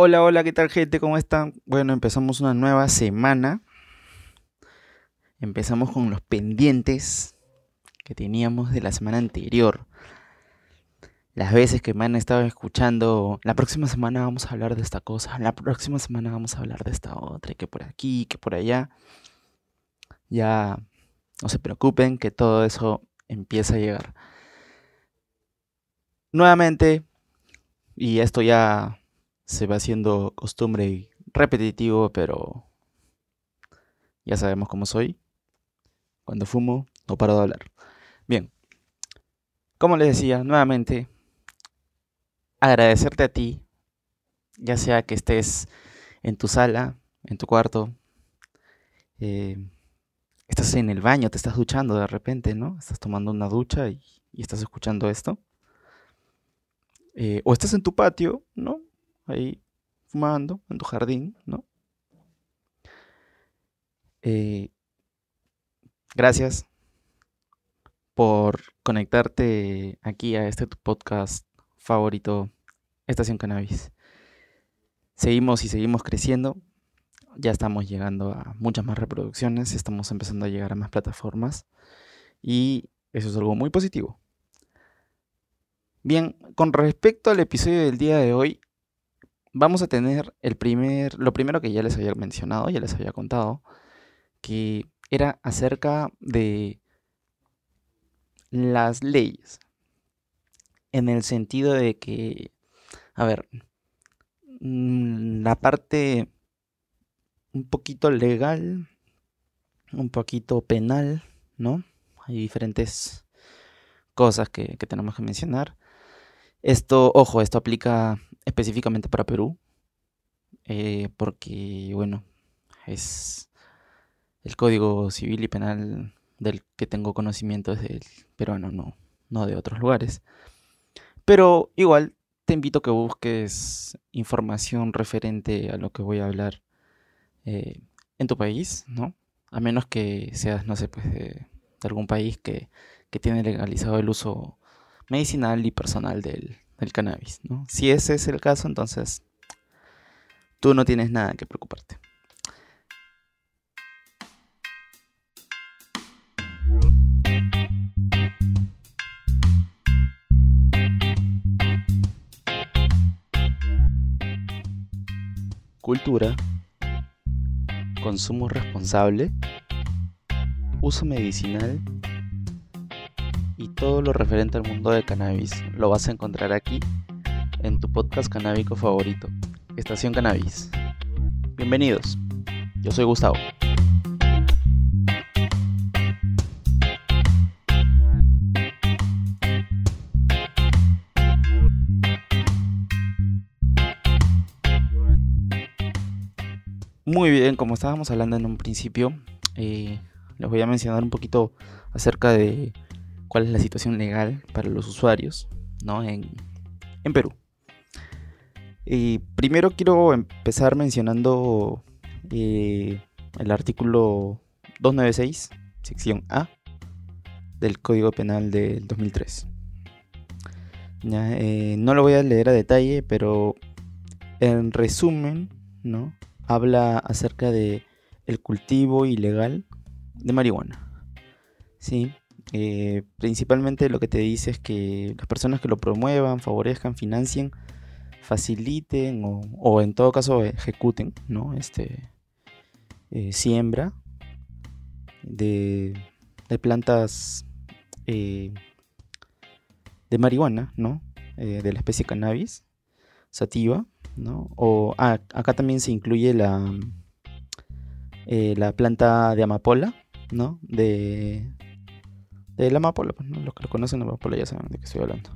Hola, hola, ¿qué tal gente? ¿Cómo están? Bueno, empezamos una nueva semana. Empezamos con los pendientes que teníamos de la semana anterior. Las veces que me han estado escuchando, la próxima semana vamos a hablar de esta cosa, la próxima semana vamos a hablar de esta otra, que por aquí, que por allá. Ya no se preocupen que todo eso empieza a llegar. Nuevamente, y esto ya se va haciendo costumbre y repetitivo, pero ya sabemos cómo soy. Cuando fumo, no paro de hablar. Bien, como les decía, nuevamente, agradecerte a ti, ya sea que estés en tu sala, en tu cuarto, eh, estás en el baño, te estás duchando de repente, ¿no? Estás tomando una ducha y, estás escuchando esto. Eh, o estás en tu patio, ¿no? Ahí fumando, en tu jardín, ¿no? Eh, gracias por conectarte aquí a este podcast favorito, Estación Cannabis. Seguimos y seguimos creciendo. Ya estamos llegando a muchas más reproducciones, estamos empezando a llegar a más plataformas y eso es algo muy positivo. Bien, con respecto al episodio del día de hoy, vamos a tener el primer, lo primero que ya les había mencionado, ya les había contado, que era acerca de las leyes. En el sentido de que, a ver, mm, la parte un poquito legal, un poquito penal, ¿no? Hay diferentes cosas que, que tenemos que mencionar. Esto, ojo, esto aplica específicamente para Perú, eh, porque, bueno, es el código civil y penal del que tengo conocimiento es del peruano, no, no de otros lugares. Pero igual te invito a que busques información referente a lo que voy a hablar eh, en tu país, ¿no? A menos que seas, no sé, pues de, de algún país que, que tiene legalizado el uso medicinal y personal del, del cannabis. ¿no? Si ese es el caso, entonces tú no tienes nada que preocuparte. Cultura, consumo responsable, uso medicinal y todo lo referente al mundo del cannabis lo vas a encontrar aquí en tu podcast canábico favorito, Estación Cannabis. Bienvenidos, yo soy Gustavo. Muy bien, como estábamos hablando en un principio, eh, les voy a mencionar un poquito acerca de cuál es la situación legal para los usuarios ¿no? en, en Perú. Y primero quiero empezar mencionando eh, el artículo 296, sección A, del Código Penal del 2003. Ya, eh, no lo voy a leer a detalle, pero en resumen, ¿no? Habla acerca de cultivo ilegal de marihuana. ¿sí? Eh, principalmente lo que te dice es que las personas que lo promuevan, favorezcan, financien, faciliten o, en todo caso ejecuten, ¿no? Este, eh, siembra de, plantas eh, de marihuana, ¿no? De la especie cannabis sativa, ¿no? O ah, acá también se incluye la, la planta de amapola, ¿no? De, de la amapola, pues, los que lo conocen la amapola ya saben de qué estoy hablando.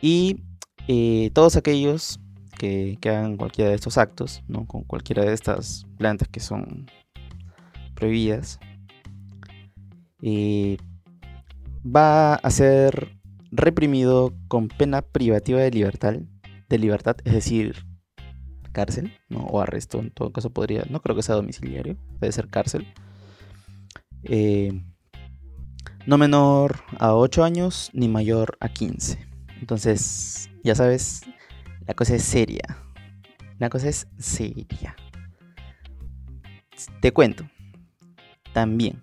Y eh, todos aquellos que, que, hagan cualquiera de estos actos, ¿no? con cualquiera de estas plantas que son prohibidas, eh, va a ser reprimido con pena privativa de libertad, de libertad, es decir, cárcel, ¿no? o arresto, en todo caso podría, no creo que sea domiciliario, debe ser cárcel. Eh, no menor a 8 años ni mayor a 15. Entonces, ya sabes, la cosa es seria. La cosa es seria. Te cuento también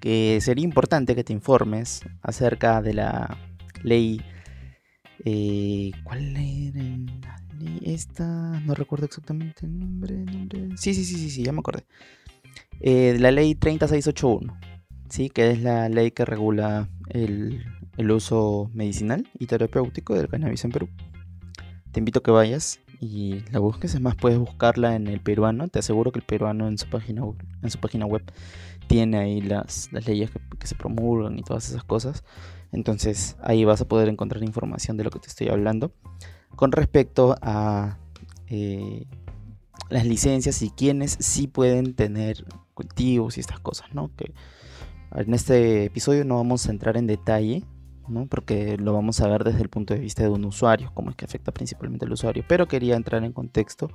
que sería importante que te informes acerca de la ley. Eh, ¿Cuál era la ley? Esta. No recuerdo exactamente el nombre. nombre. Sí, sí, sí, sí, sí, ya me acordé. Eh, la ley 30681, ¿sí? que es la ley que regula el, el uso medicinal y terapéutico del cannabis en Perú. Te invito a que vayas y la busques. Es más, puedes buscarla en el peruano. Te aseguro que el peruano en su página, en su página web tiene ahí las, leyes que, se promulgan y todas esas cosas. Entonces ahí vas a poder encontrar información de lo que te estoy hablando. Con respecto a eh, las licencias y quienes sí pueden tener cultivos y estas cosas, ¿no? Que en este episodio no vamos a entrar en detalle porque lo vamos a ver desde el punto de vista de un usuario, cómo es que afecta principalmente al usuario. Pero quería entrar en contexto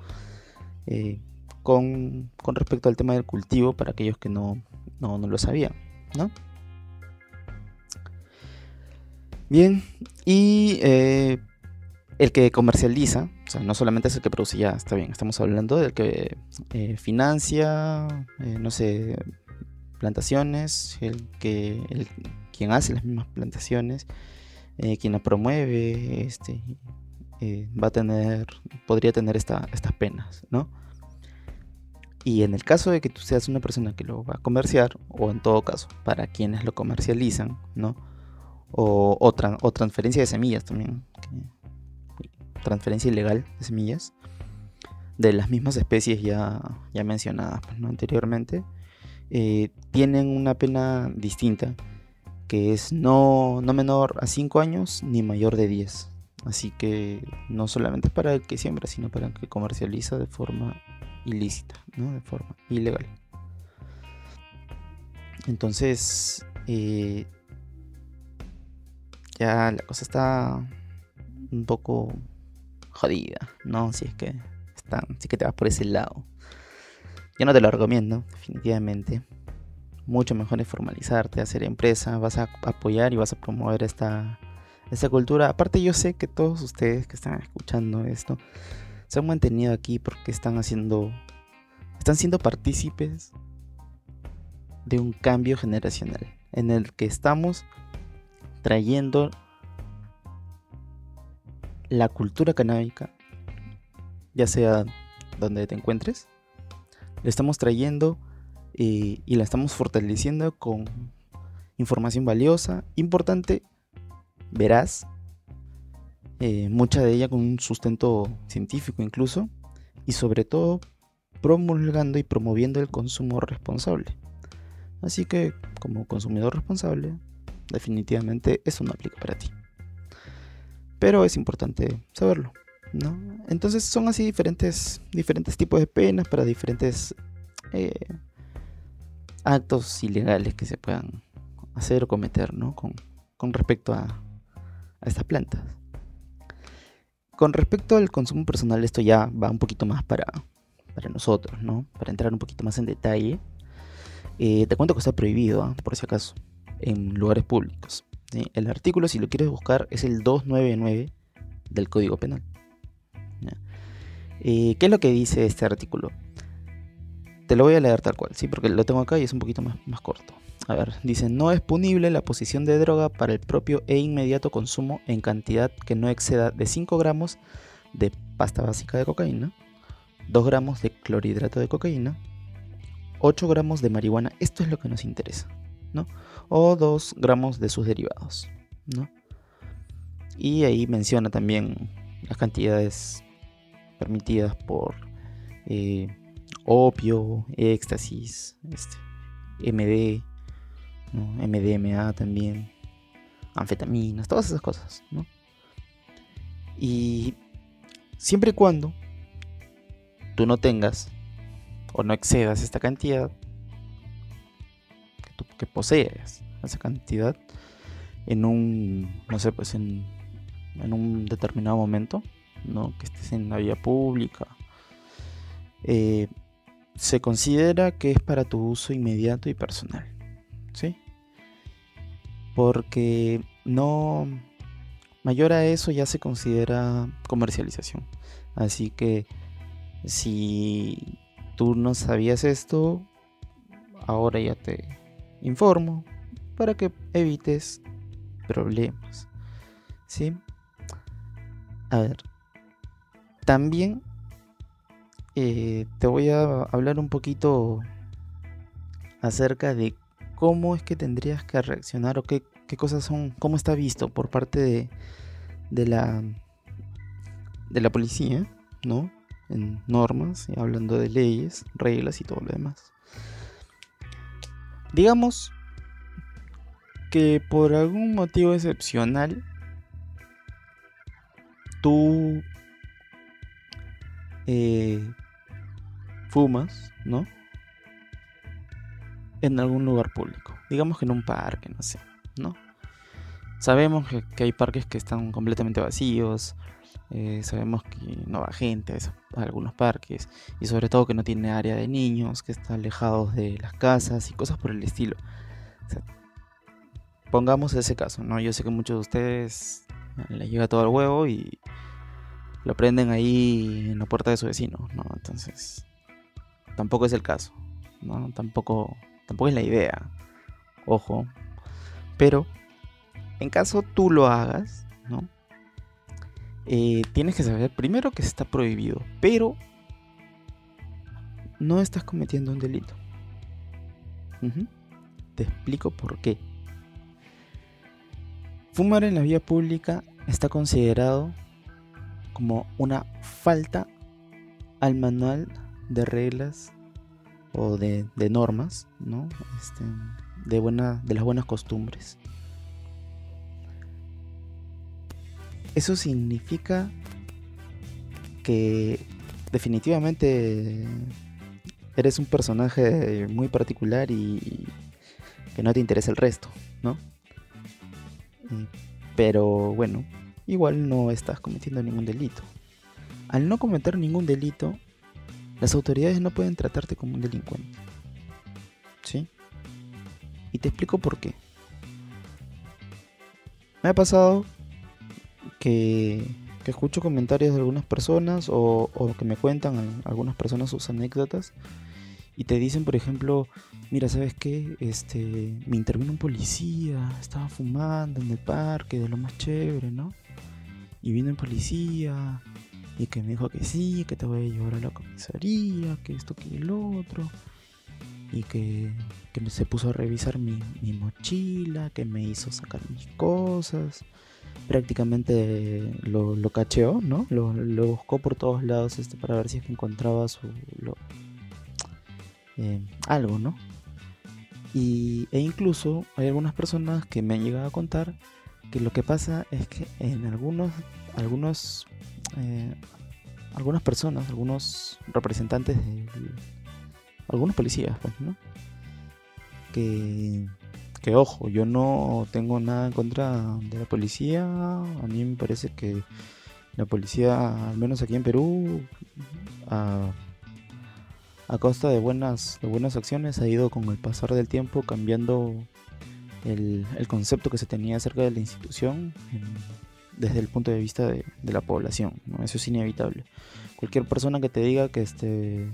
eh, con, respecto al tema del cultivo para aquellos que no, lo sabían. Bien, y eh, el que comercializa, no solamente es el que produce, ya está bien, estamos hablando del que eh, financia, no sé, plantaciones, el que quien hace las mismas plantaciones, eh, quien la promueve, este, eh, va a tener, podría tener estas penas, ¿no? Y en el caso de que tú seas una persona que lo va a comerciar, o en todo caso, para quienes lo comercializan, ¿no? O, o, transferencia de semillas también, transferencia ilegal de semillas, de las mismas especies ya, ya mencionadas ¿no? anteriormente, eh, tienen una pena distinta que es no, no menor a 5 años ni mayor de 10. Así que no solamente para el que siembra, sino para el que comercializa de forma ilícita, ¿no? de forma ilegal. Entonces, eh, ya la cosa está un poco jodida, ¿no? Si es que, está, si es que te vas por ese lado. Yo no te lo recomiendo, definitivamente mucho mejor es formalizarte, hacer empresa, vas a apoyar y vas a promover esta, esta cultura. Aparte yo sé que todos ustedes que están escuchando esto se han mantenido aquí porque están haciendo, están siendo partícipes de un cambio generacional en el que estamos trayendo la cultura canábica, ya sea donde te encuentres, le estamos trayendo y, la estamos fortaleciendo con información valiosa, importante, verás, eh, mucha de ella con un sustento científico incluso, y sobre todo promulgando y promoviendo el consumo responsable. Así que como consumidor responsable, definitivamente eso no aplica para ti. Pero es importante saberlo. ¿No? Entonces son así diferentes, diferentes tipos de penas para diferentes eh, actos ilegales que se puedan hacer o cometer ¿no? con, respecto a, estas plantas. Con respecto al consumo personal, esto ya va un poquito más para, para nosotros, ¿no? para entrar un poquito más en detalle. Eh, te cuento que está prohibido, ¿ah? por si acaso, en lugares públicos. El artículo, si lo quieres buscar, es el 299 del Código Penal. Eh, ¿Qué es lo que dice este artículo? Te lo voy a leer tal cual, sí, porque lo tengo acá y es un poquito más, corto. A ver, dice, no es punible la posición de droga para el propio e inmediato consumo en cantidad que no exceda de 5 gramos de pasta básica de cocaína, 2 gramos de clorhidrato de cocaína, 8 gramos de marihuana, esto es lo que nos interesa, ¿no? O 2 gramos de sus derivados, ¿no? Y ahí menciona también las cantidades permitidas por... Eh, opio, éxtasis, este, MD, MDMA también, anfetaminas, todas esas cosas, ¿no? Y siempre y cuando tú no tengas o no excedas esta cantidad, que, tú, que poseas esa cantidad en un, no sé, pues en, en un determinado momento, ¿no? Que estés en la vía pública, eh, se considera que es para tu uso inmediato y personal. ¿Sí? Porque no... Mayor a eso ya se considera comercialización. Así que Si tú no sabías esto, ahora ya te informo para que evites problemas. ¿Sí? A ver. También eh, te voy a hablar un poquito acerca de cómo es que tendrías que reaccionar o qué, qué cosas son, cómo está visto por parte de, de la de la policía, ¿no? En normas, hablando de leyes, reglas y todo lo demás. Digamos que por algún motivo excepcional tú eh, fumas, ¿no? En algún lugar público. Digamos que en un parque, no sé, ¿no? Sabemos que, hay parques que están completamente vacíos. Eh, sabemos que no va gente a, algunos parques. Y sobre todo que no tiene área de niños, que está alejados de las casas y cosas por el estilo. pongamos ese caso, ¿no? Yo sé que muchos de ustedes les llega todo el huevo y lo prenden ahí en la puerta de su vecino, ¿no? Entonces, tampoco es el caso, ¿no? Tampoco, tampoco es la idea, ojo. Pero, en caso tú lo hagas, ¿no? Eh, tienes que saber primero que está prohibido, pero no estás cometiendo un delito. Te explico por qué. Fumar en la vía pública está considerado como una falta al manual de reglas o de, normas, ¿no? Este, de, buena, de las buenas costumbres. Eso significa que definitivamente eres un personaje muy particular y que no te interesa el resto, ¿no? Pero bueno, igual no estás cometiendo ningún delito. Al no cometer ningún delito, las autoridades no pueden tratarte como un delincuente. ¿Sí? Y te explico por qué. Me ha pasado que, que escucho comentarios de algunas personas o, o que me cuentan algunas personas sus anécdotas y te dicen, por ejemplo, mira, ¿sabes qué? Este, me intervino un policía, estaba fumando en el parque, de lo más chévere, ¿no? Y vino el policía y que me dijo que sí, que te voy a llevar a la comisaría, que esto, que el otro. Y que, que se puso a revisar mi, mochila, que me hizo sacar mis cosas. Prácticamente lo, lo cacheó, ¿no? Lo, lo, buscó por todos lados este, para ver si es que encontraba su, eh, algo, ¿no? Y, e incluso hay algunas personas que me han llegado a contar que lo que pasa es que en algunos, algunos, eh, algunas personas, algunos representantes de algunos policías, pues, ¿no? Que, que ojo, yo no tengo nada en contra de la policía. A mí me parece que la policía, al menos aquí en Perú, a, a costa de buenas, de buenas acciones, ha ido con el pasar del tiempo cambiando el, concepto que se tenía acerca de la institución desde el punto de vista de, la población. Eso es inevitable. Cualquier persona que te diga que, este,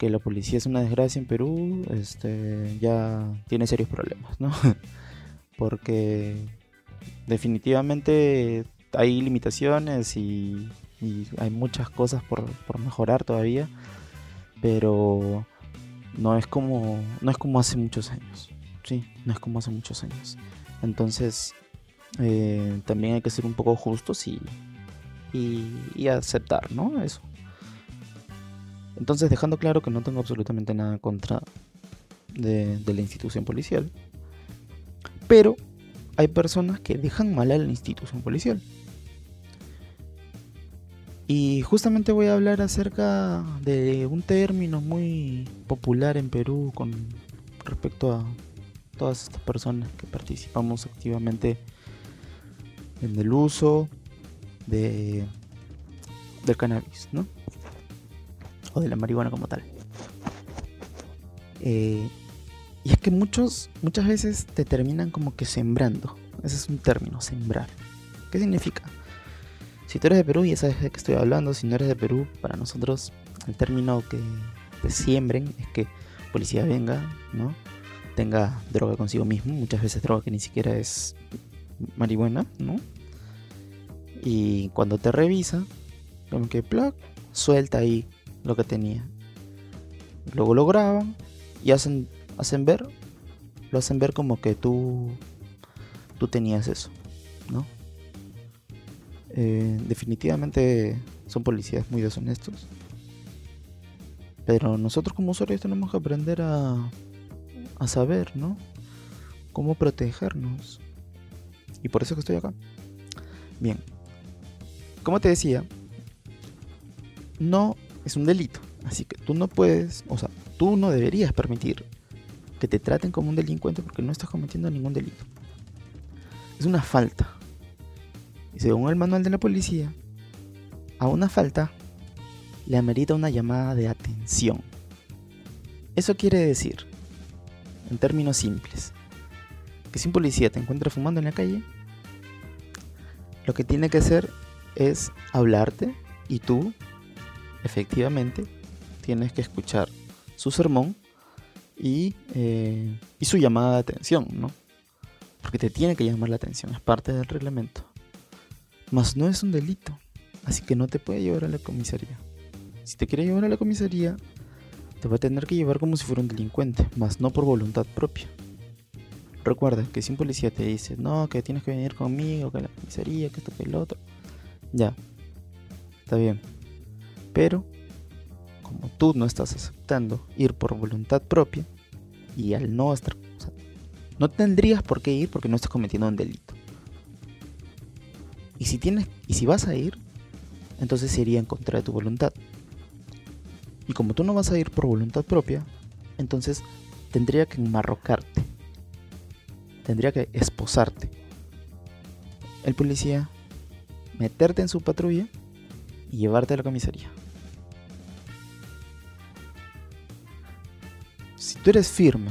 la policía es una desgracia en Perú este, ya tiene serios problemas. Porque definitivamente hay limitaciones y, hay muchas cosas por, por mejorar todavía, pero no es como no es como hace muchos años sí, no es como hace muchos años. Entonces, eh, también hay que ser un poco justos y, y, aceptar, ¿no? Eso. Entonces, dejando claro que no tengo absolutamente nada contra de, de la institución policial, pero hay personas que dejan mal a la institución policial. Y justamente voy a hablar acerca de un término muy popular en Perú con respecto a todas estas personas que participamos activamente en el uso de del cannabis, ¿no? O de la marihuana como tal. Eh, y es que muchos, muchas veces te terminan como que sembrando. Ese es un término, sembrar. ¿Qué significa? Si tú eres de Perú, ya sabes de qué estoy hablando. Si no eres de Perú, para nosotros el término que te siembren es que policía venga, ¿no? Tenga droga consigo mismo, muchas veces droga que ni siquiera es marihuana, ¿no? Y cuando te revisa, como que plug, suelta ahí lo que tenía. Luego lo graban y hacen, hacen ver, lo hacen ver como que tú, tú tenías eso, ¿no? Eh, definitivamente son policías muy deshonestos. Pero nosotros como usuarios tenemos que aprender a, a saber, ¿no? Cómo protegernos. Y por eso que estoy acá. Bien. Como te decía, no es un delito. Así que tú no puedes, o sea, tú no deberías permitir que te traten como un delincuente porque no estás cometiendo ningún delito. Es una falta. Y según el manual de la policía, a una falta le amerita una llamada de atención. Eso quiere decir, en términos simples, que si un policía te encuentra fumando en la calle, lo que tiene que hacer es hablarte y tú, efectivamente, tienes que escuchar su sermón y, eh, y su llamada de atención, ¿no? Porque te tiene que llamar la atención, es parte del reglamento. Mas no es un delito, así que no te puede llevar a la comisaría. Si te quiere llevar a la comisaría, te va a tener que llevar como si fuera un delincuente, mas no por voluntad propia. Recuerda que si un policía te dice, no, que tienes que venir conmigo, que la comisaría, que esto, que el otro, ya, está bien. Pero, como tú no estás aceptando ir por voluntad propia, y al no estar, no tendrías por qué ir porque no estás cometiendo un delito. Y si tienes, y si vas a ir, entonces sería en contra de tu voluntad. Y como tú no vas a ir por voluntad propia, entonces tendría que enmarrocarte. Tendría que esposarte. El policía meterte en su patrulla y llevarte a la comisaría. Si tú eres firme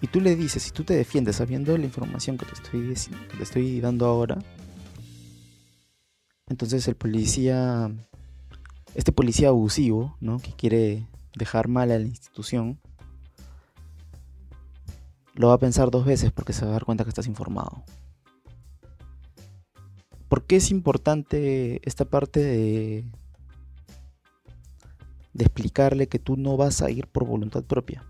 y tú le dices, si tú te defiendes sabiendo la información que te estoy, que te estoy dando ahora, entonces el policía este policía abusivo, ¿no? Que quiere dejar mal a la institución, lo va a pensar dos veces porque se va a dar cuenta que estás informado. ¿Por qué es importante esta parte de, de explicarle que tú no vas a ir por voluntad propia?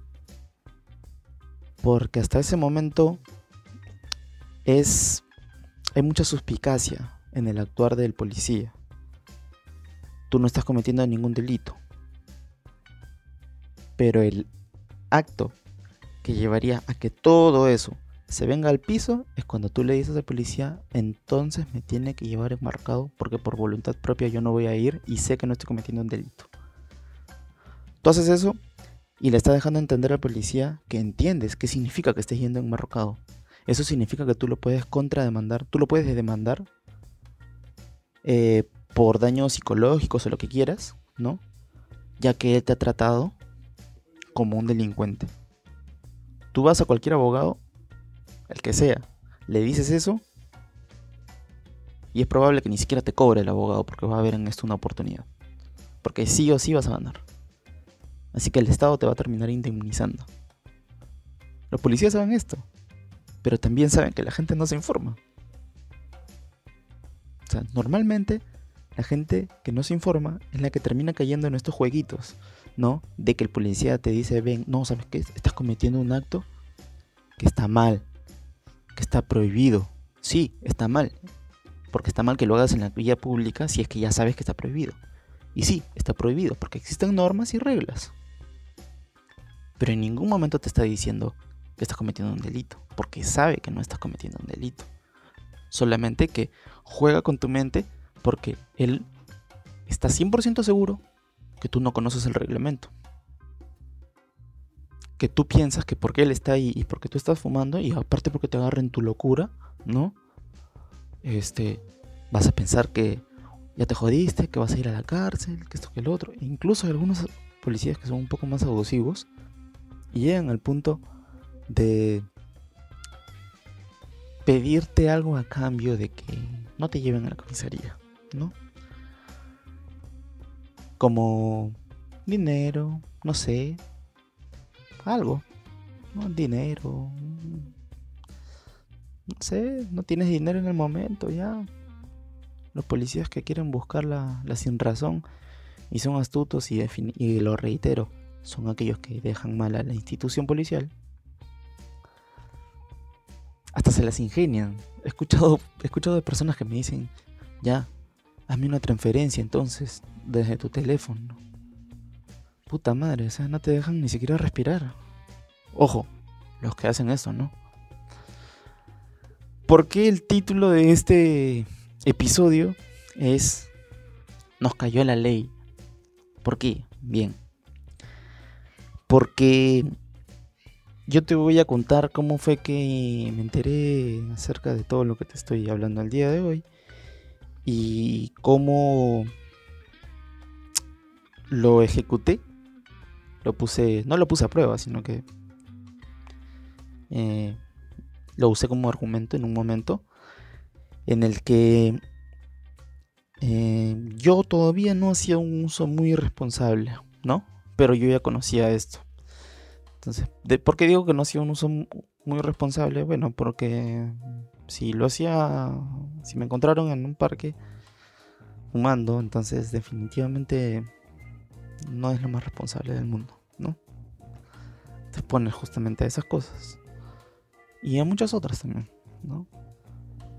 Porque hasta ese momento es hay mucha suspicacia en el actuar del policía tú no estás cometiendo ningún delito. Pero el acto que llevaría a que todo eso se venga al piso es cuando tú le dices al policía, entonces me tiene que llevar enmarcado porque por voluntad propia yo no voy a ir y sé que no estoy cometiendo un delito. Tú haces eso y le estás dejando entender al policía que entiendes qué significa que estés yendo enmarcado. Eso significa que tú lo puedes contrademandar, tú lo puedes demandar eh, por daños psicológicos o lo que quieras, ¿no? Ya que él te ha tratado como un delincuente. Tú vas a cualquier abogado, el que sea, le dices eso y es probable que ni siquiera te cobre el abogado porque va a haber en esto una oportunidad. Porque sí o sí vas a ganar. Así que el Estado te va a terminar indemnizando. Los policías saben esto, pero también saben que la gente no se informa. O sea, normalmente la gente que no se informa es la que termina cayendo en estos jueguitos, ¿no? De que el policía te dice, ven, no, ¿sabes qué? Estás cometiendo un acto que está mal, que está prohibido. Sí, está mal. Porque está mal que lo hagas en la vía pública si es que ya sabes que está prohibido. Y sí, está prohibido porque existen normas y reglas. Pero en ningún momento te está diciendo que estás cometiendo un delito, porque sabe que no estás cometiendo un delito. Solamente que juega con tu mente porque él está 100% seguro que tú no conoces el reglamento. Que tú piensas que porque él está ahí y porque tú estás fumando y aparte porque te agarren tu locura, ¿no? Este, vas a pensar que ya te jodiste, que vas a ir a la cárcel, que esto que el otro. E incluso hay algunos policías que son un poco más abusivos y llegan al punto de pedirte algo a cambio de que no te lleven a la comisaría. ¿No? como dinero, no sé, algo, ¿no? dinero, no sé, no tienes dinero en el momento ya. Los policías que quieren buscar la, sin razón y son astutos y, y lo reitero, son aquellos que dejan mal a la institución policial. Hasta se las ingenian. He escuchado, he escuchado de personas que me dicen, ya, hazme una transferencia entonces desde tu teléfono. Puta madre, o sea, no te dejan ni siquiera respirar. Ojo, los que hacen eso, ¿no? ¿Por qué el título de este episodio es Nos cayó la ley? ¿Por qué? Bien. Porque yo te voy a contar cómo fue que me enteré acerca de todo lo que te estoy hablando el día de hoy y cómo lo ejecuté. Lo puse, no lo puse a prueba, sino que eh, lo usé como argumento en un momento en el que eh, yo todavía no hacía un uso muy irresponsable, ¿no? Pero yo ya conocía esto. Entonces, ¿por qué digo que no hacía un uso muy responsable? Bueno, porque si lo hacía, si me encontraron en un parque fumando, entonces definitivamente no es lo más responsable del mundo, ¿no? Te pones justamente a esas cosas. Y a muchas otras también, ¿no?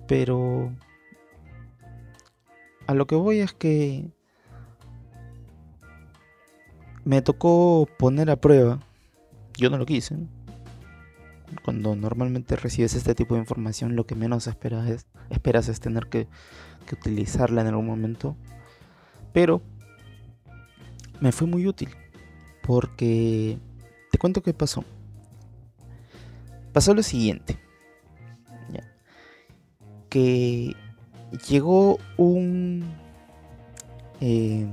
Pero a lo que voy es que me tocó poner a prueba, yo no lo quise, cuando normalmente recibes este tipo de información lo que menos esperas es, esperas es tener que, utilizarla en algún momento, pero me fue muy útil porque te cuento qué pasó pasó lo siguiente. Que llegó un eh,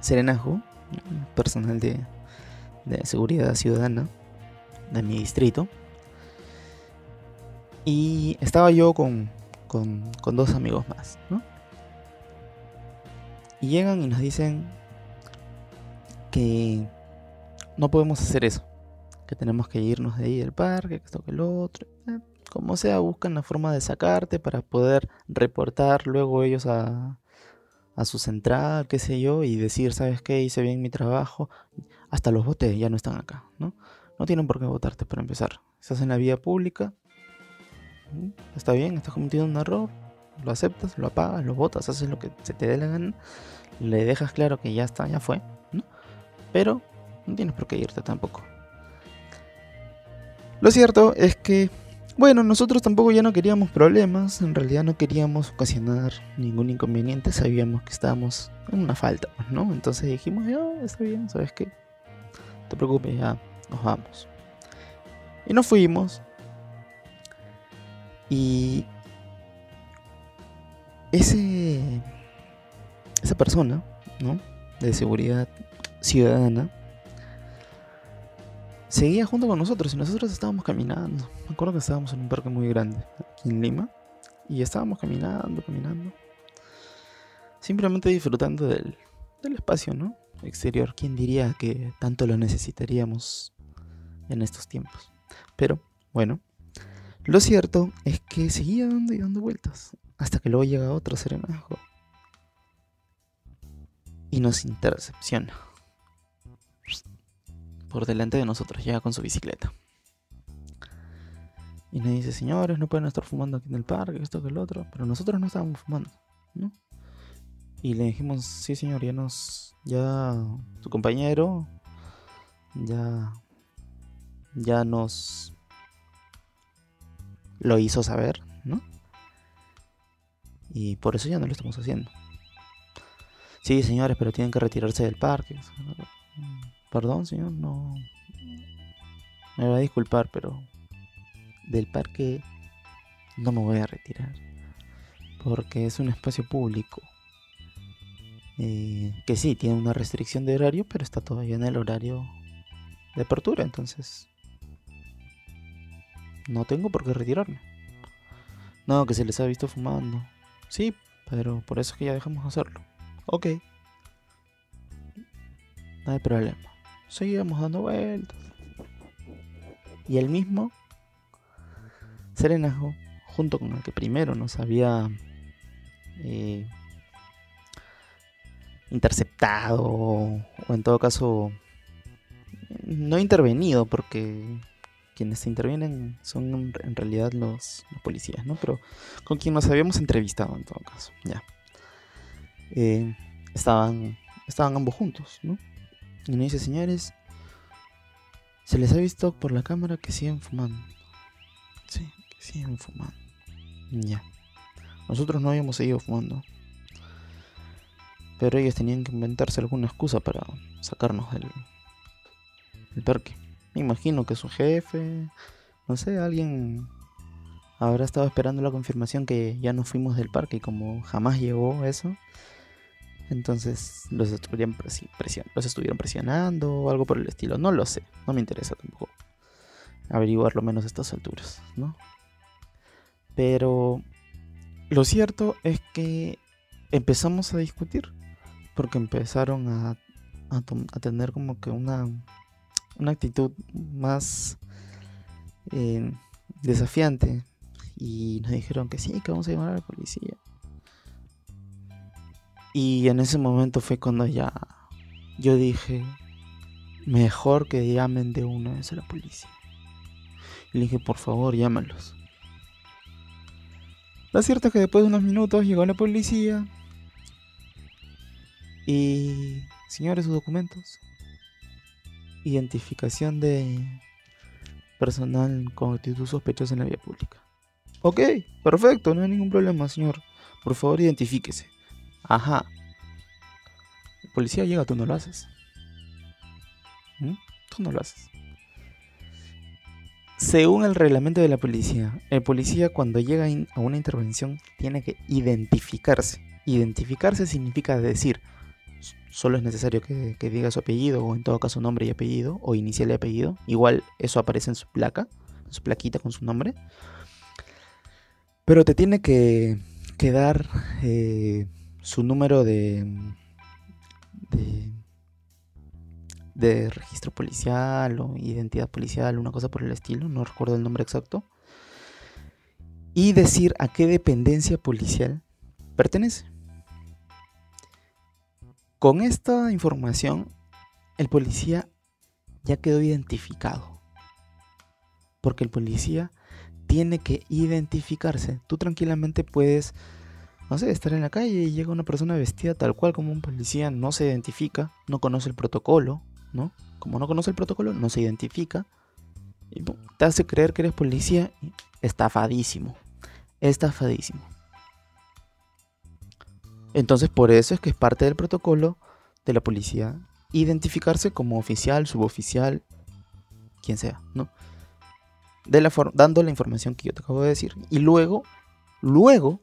serenajo, personal de seguridad ciudadana de mi distrito. Y estaba yo con, con, dos amigos más, ¿no? Y llegan y nos dicen que no podemos hacer eso que tenemos que irnos de ahí del parque, que esto que el otro. Eh, como sea, buscan la forma de sacarte para poder reportar luego ellos a, a su central, qué sé yo, y decir, ¿sabes qué? Hice bien mi trabajo. Hasta los botes ya no están acá, ¿no? No tienen por qué votarte para empezar. Estás en la vía pública, está bien, estás cometiendo un error, lo aceptas, lo apagas, lo votas, haces lo que se te dé la gana, le dejas claro que ya está, ya fue. Pero no tienes por qué irte tampoco. Lo cierto es que, bueno, nosotros tampoco ya no queríamos problemas, en realidad no queríamos ocasionar ningún inconveniente, sabíamos que estábamos en una falta, ¿no? Entonces dijimos, ya, está bien, ¿sabes qué? No te preocupes, ya, nos vamos. Y nos fuimos. Y ese esa persona, ¿no? De seguridad ciudadana seguía junto con nosotros y nosotros estábamos caminando. Me acuerdo que estábamos en un parque muy grande aquí en Lima y estábamos caminando, caminando. Simplemente disfrutando del, del espacio, ¿no? Exterior. ¿Quién diría que tanto lo necesitaríamos en estos tiempos? Pero, bueno, lo cierto es que seguía dando y dando vueltas hasta que luego llega otro serenajo y nos intercepciona por delante de nosotros, llega con su bicicleta. Y nos dice, señores, no pueden estar fumando aquí en el parque, esto que el otro. Pero nosotros no estábamos fumando, ¿no? Y le dijimos, sí señor, ya nos, ya su compañero, ya, ya nos lo hizo saber, ¿no? Y por eso ya no lo estamos haciendo. Sí, señores, pero tienen que retirarse del parque. Perdón, señor, no. Me va a disculpar, pero del parque no me voy a retirar. Porque es un espacio público. Eh, que sí, tiene una restricción de horario, pero está todavía en el horario de apertura, entonces no tengo por qué retirarme. No, que se les ha visto fumando. Sí, pero por eso es que ya dejamos de hacerlo. Ok. No hay problema. Seguíamos dando vueltas. Y el mismo serenazgo, junto con el que primero nos había eh, interceptado, o en todo caso, no intervenido, porque quienes intervienen son en realidad los, policías, ¿no? Pero con quien nos habíamos entrevistado en todo caso, ya. Eh, estaban, estaban ambos juntos, ¿no? Y nos dice, señores, se les ha visto por la cámara que siguen fumando. Sí, que siguen fumando. Ya. Nosotros no habíamos seguido fumando. Pero ellos tenían que inventarse alguna excusa para sacarnos del, del parque. Me imagino que su jefe, no sé, alguien habrá estado esperando la confirmación que ya no fuimos del parque y como jamás llegó eso, entonces los estuvieron, los estuvieron presionando o algo por el estilo. No lo sé, no me interesa tampoco averiguar lo menos a estas alturas, ¿no? Pero lo cierto es que empezamos a discutir porque empezaron a, a tener como que una una actitud más eh, desafiante y nos dijeron que sí, que vamos a llamar a la policía. Y en ese momento fue cuando ya yo dije, mejor que llamen de una vez a la policía. Y le dije, por favor, llámalos. Lo cierto es que después de unos minutos llegó la policía. Y, señores, sus documentos identificación de personal con actitud sospechosa en la vía pública. Ok, perfecto, no hay ningún problema, señor. Por favor, identifíquese. Ajá. El policía llega, tú no lo haces. ¿Mm? Tú no lo haces. Según el reglamento de la policía, el policía cuando llega a una intervención tiene que identificarse. Identificarse significa decir, solo es necesario que, diga su apellido o en todo caso nombre y apellido o inicial y apellido. Igual eso aparece en su placa, en su plaquita con su nombre. Pero te tiene que, dar eh, su número de, de, de registro policial o identidad policial, una cosa por el estilo, no recuerdo el nombre exacto. Y decir a qué dependencia policial pertenece. Con esta información, el policía ya quedó identificado. Porque el policía tiene que identificarse. Tú tranquilamente puedes, no sé, estar en la calle y llega una persona vestida tal cual como un policía, no se identifica, no conoce el protocolo, ¿no? Como no conoce el protocolo, no se identifica. Y te hace creer que eres policía. Estafadísimo. Estafadísimo. Entonces por eso es que es parte del protocolo de la policía identificarse como oficial, suboficial, quien sea, ¿no? De la dando la información que yo te acabo de decir. Y luego, luego,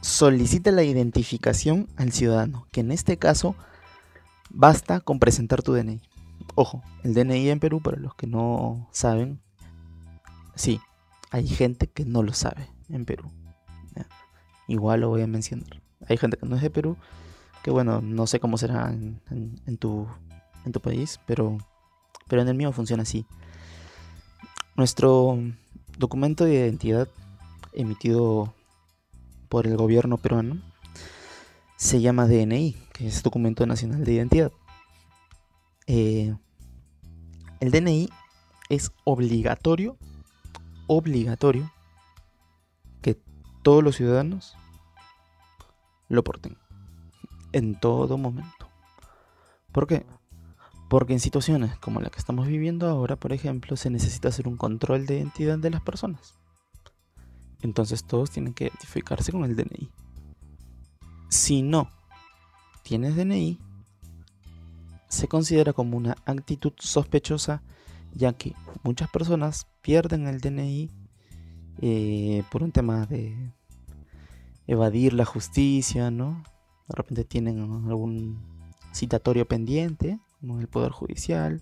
solicita la identificación al ciudadano, que en este caso basta con presentar tu DNI. Ojo, el DNI en Perú, para los que no saben, sí, hay gente que no lo sabe en Perú. Igual lo voy a mencionar. Hay gente que no es de Perú, que bueno, no sé cómo será en, tu, en tu país, pero, pero en el mío funciona así. Nuestro documento de identidad emitido por el gobierno peruano se llama DNI, que es Documento Nacional de Identidad. Eh, el DNI es obligatorio, obligatorio todos los ciudadanos lo porten en todo momento. ¿Por qué? Porque en situaciones como la que estamos viviendo ahora, por ejemplo, se necesita hacer un control de identidad de las personas. Entonces todos tienen que identificarse con el DNI. Si no tienes DNI, se considera como una actitud sospechosa, ya que muchas personas pierden el DNI eh, por un tema de evadir la justicia, ¿no? De repente tienen algún citatorio pendiente, como el Poder Judicial,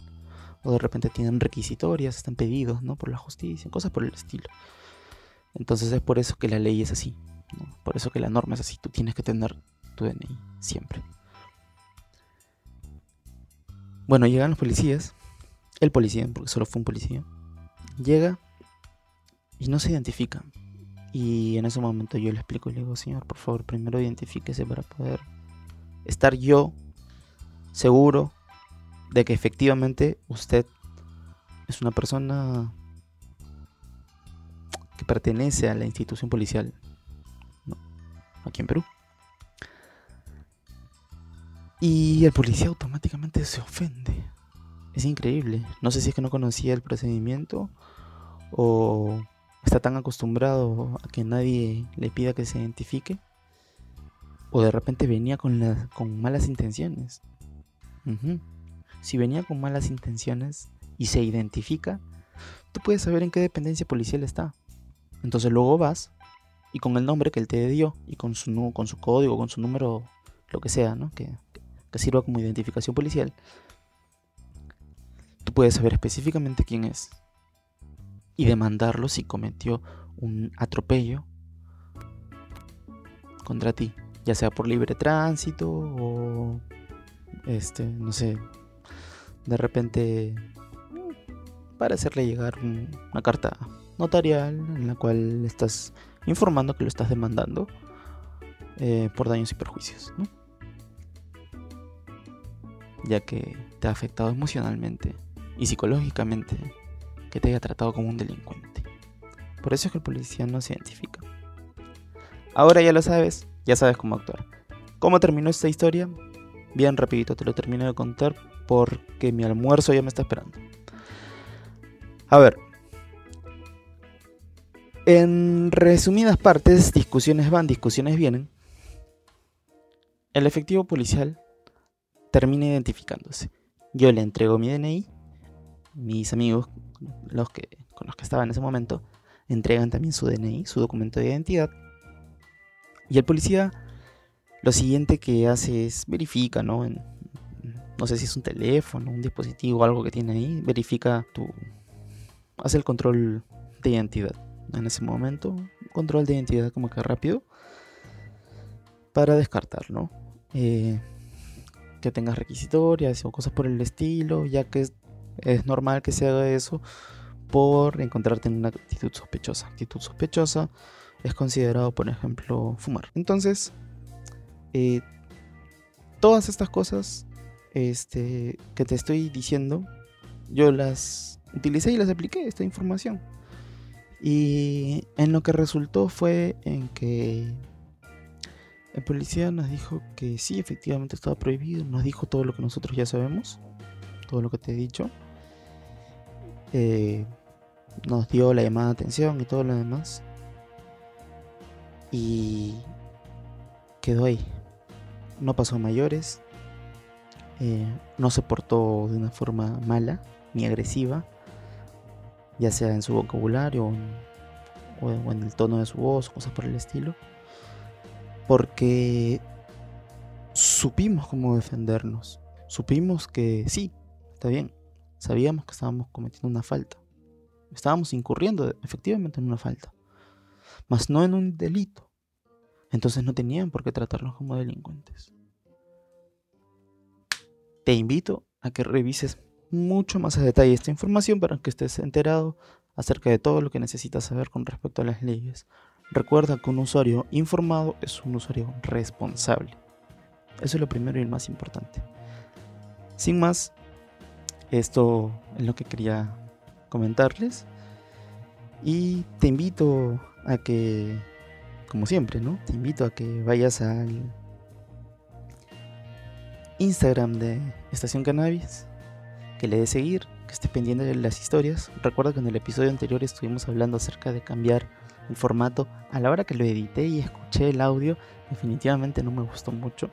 o de repente tienen requisitorias, están pedidos, ¿no? Por la justicia, cosas por el estilo. Entonces es por eso que la ley es así, por eso que la norma es así. Tú tienes que tener tu DNI, siempre. Bueno, llegan los policías, el policía, porque solo fue un policía, llega y no se identifica. Y en ese momento yo le explico y le digo, señor, por favor, primero identifíquese para poder estar yo seguro de que efectivamente usted es una persona que pertenece a la institución policial aquí en Perú. Y el policía automáticamente se ofende. Es increíble. No sé si es que no conocía el procedimiento o está tan acostumbrado a que nadie le pida que se identifique. O de repente venía con, malas intenciones. Si venía con malas intenciones y se identifica, tú puedes saber en qué dependencia policial está. Entonces luego vas y con el nombre que él te dio y con su, con su código, con su número, lo que sea, ¿no? que sirva como identificación policial, tú puedes saber específicamente quién es y demandarlo si cometió un atropello contra ti, ya sea por libre tránsito o este, no sé, de repente para hacerle llegar una carta notarial en la cual estás informando que lo estás demandando eh, por daños y perjuicios, ya que te ha afectado emocionalmente y psicológicamente que te haya tratado como un delincuente. Por eso es que el policía no se identifica. Ahora ya lo sabes, ya sabes cómo actuar. ¿Cómo terminó esta historia? Bien rapidito te lo termino de contar porque mi almuerzo ya me está esperando. A ver, en resumidas partes, discusiones van, discusiones vienen. El efectivo policial termina identificándose. Yo le entrego mi DNI, mis amigos, los que, con los que estaba en ese momento, entregan también su DNI, su documento de identidad. Y el policía lo siguiente que hace es verifica, ¿no? no sé si es un teléfono, un dispositivo, algo que tiene ahí, verifica tu... hace el control de identidad en ese momento, control de identidad como que rápido, para descartar, ¿no? Eh, que tengas requisitorias o cosas por el estilo, ya que es, normal que se haga eso por encontrarte en una actitud sospechosa. Actitud sospechosa es considerado, por ejemplo, fumar. Entonces, eh, todas estas cosas este, que te estoy diciendo, yo las utilicé y las apliqué, esta información. Y en lo que resultó fue en que el policía nos dijo que sí, efectivamente estaba prohibido, nos dijo todo lo que nosotros ya sabemos, todo lo que te he dicho. Eh, nos dio la llamada de atención y todo lo demás. Y quedó ahí. No pasó mayores. Eh, no se portó de una forma mala ni agresiva ya sea en su vocabulario o en, el tono de su voz, cosas por el estilo, porque supimos cómo defendernos, supimos que sí, está bien, sabíamos que estábamos cometiendo una falta, estábamos incurriendo efectivamente en una falta, mas no en un delito. Entonces no tenían por qué tratarnos como delincuentes. Te invito a que revises mucho más a detalle esta información para que estés enterado acerca de todo lo que necesitas saber con respecto a las leyes. Recuerda que un usuario informado es un usuario responsable. Eso es lo primero y el más importante. Sin más, esto es lo que quería comentarles. Y te invito a que, como siempre, ¿no? Te invito a que vayas al Instagram de Estación Cannabis que le dé seguir, que esté pendiente de las historias. Recuerda que en el episodio anterior estuvimos hablando acerca de cambiar el formato. A la hora que lo edité y escuché el audio, definitivamente no me gustó mucho.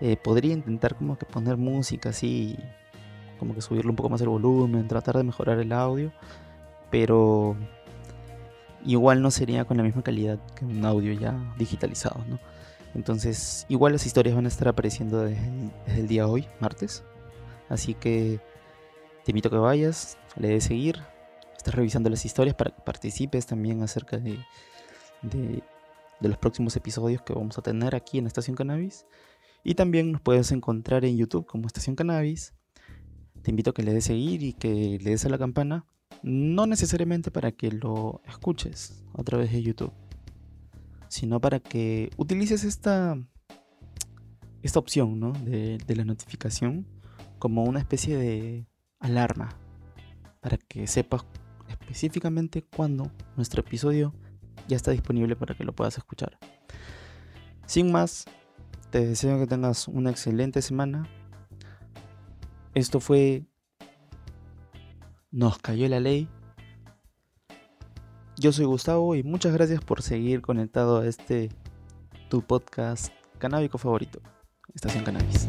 Eh, podría intentar como que poner música así, como que subirle un poco más el volumen, tratar de mejorar el audio, pero igual no sería con la misma calidad que un audio ya digitalizado, ¿no? Entonces, igual las historias van a estar apareciendo desde, el día hoy, martes. Así que te invito a que vayas, le des seguir, estés revisando las historias para que participes también acerca de, de, de los próximos episodios que vamos a tener aquí en Estación Cannabis. Y también nos puedes encontrar en YouTube como Estación Cannabis. Te invito a que le des seguir y que le des a la campana. No necesariamente para que lo escuches a través de YouTube, sino para que utilices esta, esta opción ¿no? de, la notificación como una especie de alarma para que sepas específicamente cuándo nuestro episodio ya está disponible para que lo puedas escuchar. Sin más, te deseo que tengas una excelente semana. Esto fue Nos cayó la ley. Yo soy Gustavo y muchas gracias por seguir conectado a este tu podcast canábico favorito, Estación Cannabis.